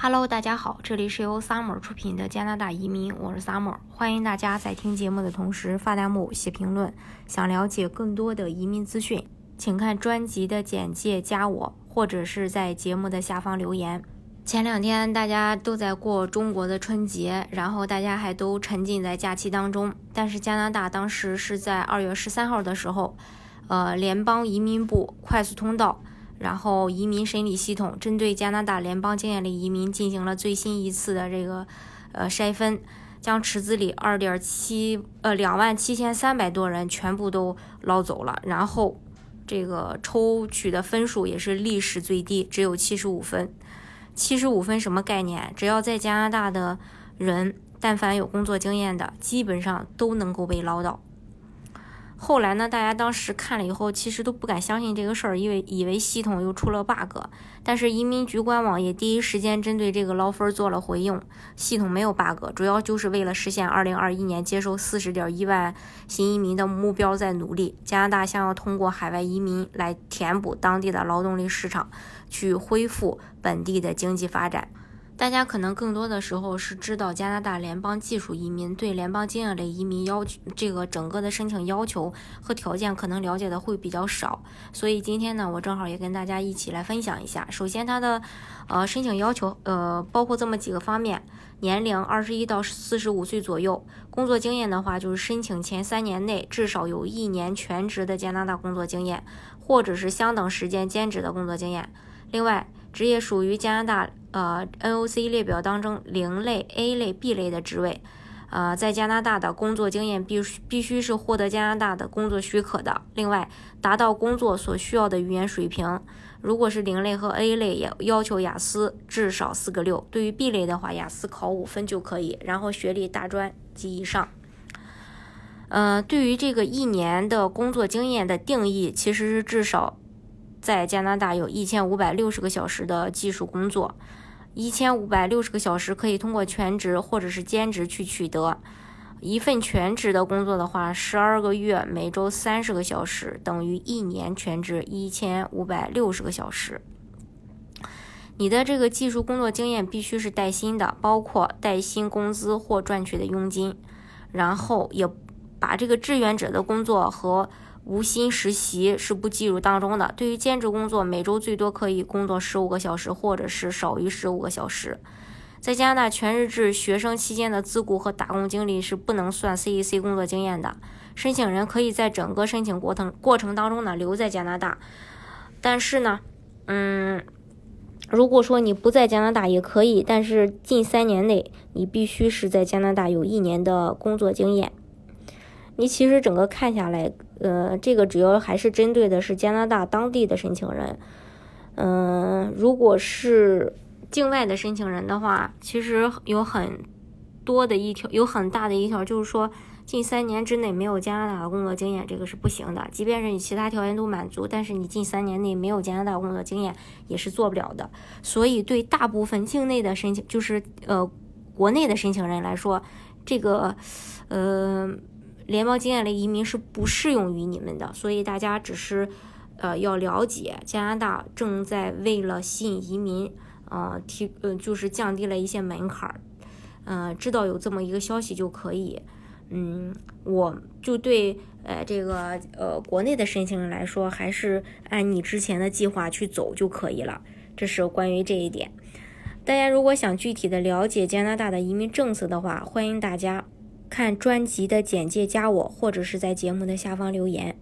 Hello，大家好，这里是由 Summer 出品的加拿大移民，我是 Summer，欢迎大家在听节目的同时发弹幕、写评论。想了解更多的移民资讯，请看专辑的简介，加我，或者是在节目的下方留言。前两天大家都在过中国的春节，然后大家还都沉浸在假期当中，但是加拿大当时是在二月十三号的时候，呃，联邦移民部快速通道。然后，移民审理系统针对加拿大联邦经验类移民进行了最新一次的这个呃筛分，将池子里二点七呃两万七千三百多人全部都捞走了。然后，这个抽取的分数也是历史最低，只有七十五分。七十五分什么概念？只要在加拿大的人，但凡有工作经验的，基本上都能够被捞到。后来呢？大家当时看了以后，其实都不敢相信这个事儿，因为以为系统又出了 bug。但是移民局官网也第一时间针对这个捞分做了回应，系统没有 bug，主要就是为了实现2021年接收40.1万新移民的目标在努力。加拿大想要通过海外移民来填补当地的劳动力市场，去恢复本地的经济发展。大家可能更多的时候是知道加拿大联邦技术移民对联邦经验类移民要求这个整个的申请要求和条件可能了解的会比较少，所以今天呢，我正好也跟大家一起来分享一下。首先，它的呃申请要求呃包括这么几个方面：年龄二十一到四十五岁左右，工作经验的话就是申请前三年内至少有一年全职的加拿大工作经验，或者是相等时间兼职的工作经验。另外，职业属于加拿大呃 NOC 列表当中零类、A 类、B 类的职位，呃，在加拿大的工作经验必须必须是获得加拿大的工作许可的。另外，达到工作所需要的语言水平，如果是零类和 A 类，也要求雅思至少四个六。对于 B 类的话，雅思考五分就可以，然后学历大专及以上。呃，对于这个一年的工作经验的定义，其实是至少。在加拿大有一千五百六十个小时的技术工作，一千五百六十个小时可以通过全职或者是兼职去取得。一份全职的工作的话，十二个月每周三十个小时等于一年全职一千五百六十个小时。你的这个技术工作经验必须是带薪的，包括带薪工资或赚取的佣金，然后也把这个志愿者的工作和。无薪实习是不计入当中的。对于兼职工作，每周最多可以工作十五个小时，或者是少于十五个小时。在加拿大全日制学生期间的自雇和打工经历是不能算 CEC 工作经验的。申请人可以在整个申请过程过程当中呢留在加拿大，但是呢，嗯，如果说你不在加拿大也可以，但是近三年内你必须是在加拿大有一年的工作经验。你其实整个看下来，呃，这个主要还是针对的是加拿大当地的申请人。嗯，如果是境外的申请人的话，其实有很多的一条，有很大的一条，就是说近三年之内没有加拿大的工作经验，这个是不行的。即便是你其他条件都满足，但是你近三年内没有加拿大工作经验也是做不了的。所以对大部分境内的申请，就是呃国内的申请人来说，这个呃。联邦经验类移民是不适用于你们的，所以大家只是，呃，要了解加拿大正在为了吸引移民，呃，提，呃，就是降低了一些门槛儿，嗯，知道有这么一个消息就可以，嗯，我就对，呃，这个，呃，国内的申请人来说，还是按你之前的计划去走就可以了。这是关于这一点。大家如果想具体的了解加拿大的移民政策的话，欢迎大家。看专辑的简介，加我，或者是在节目的下方留言。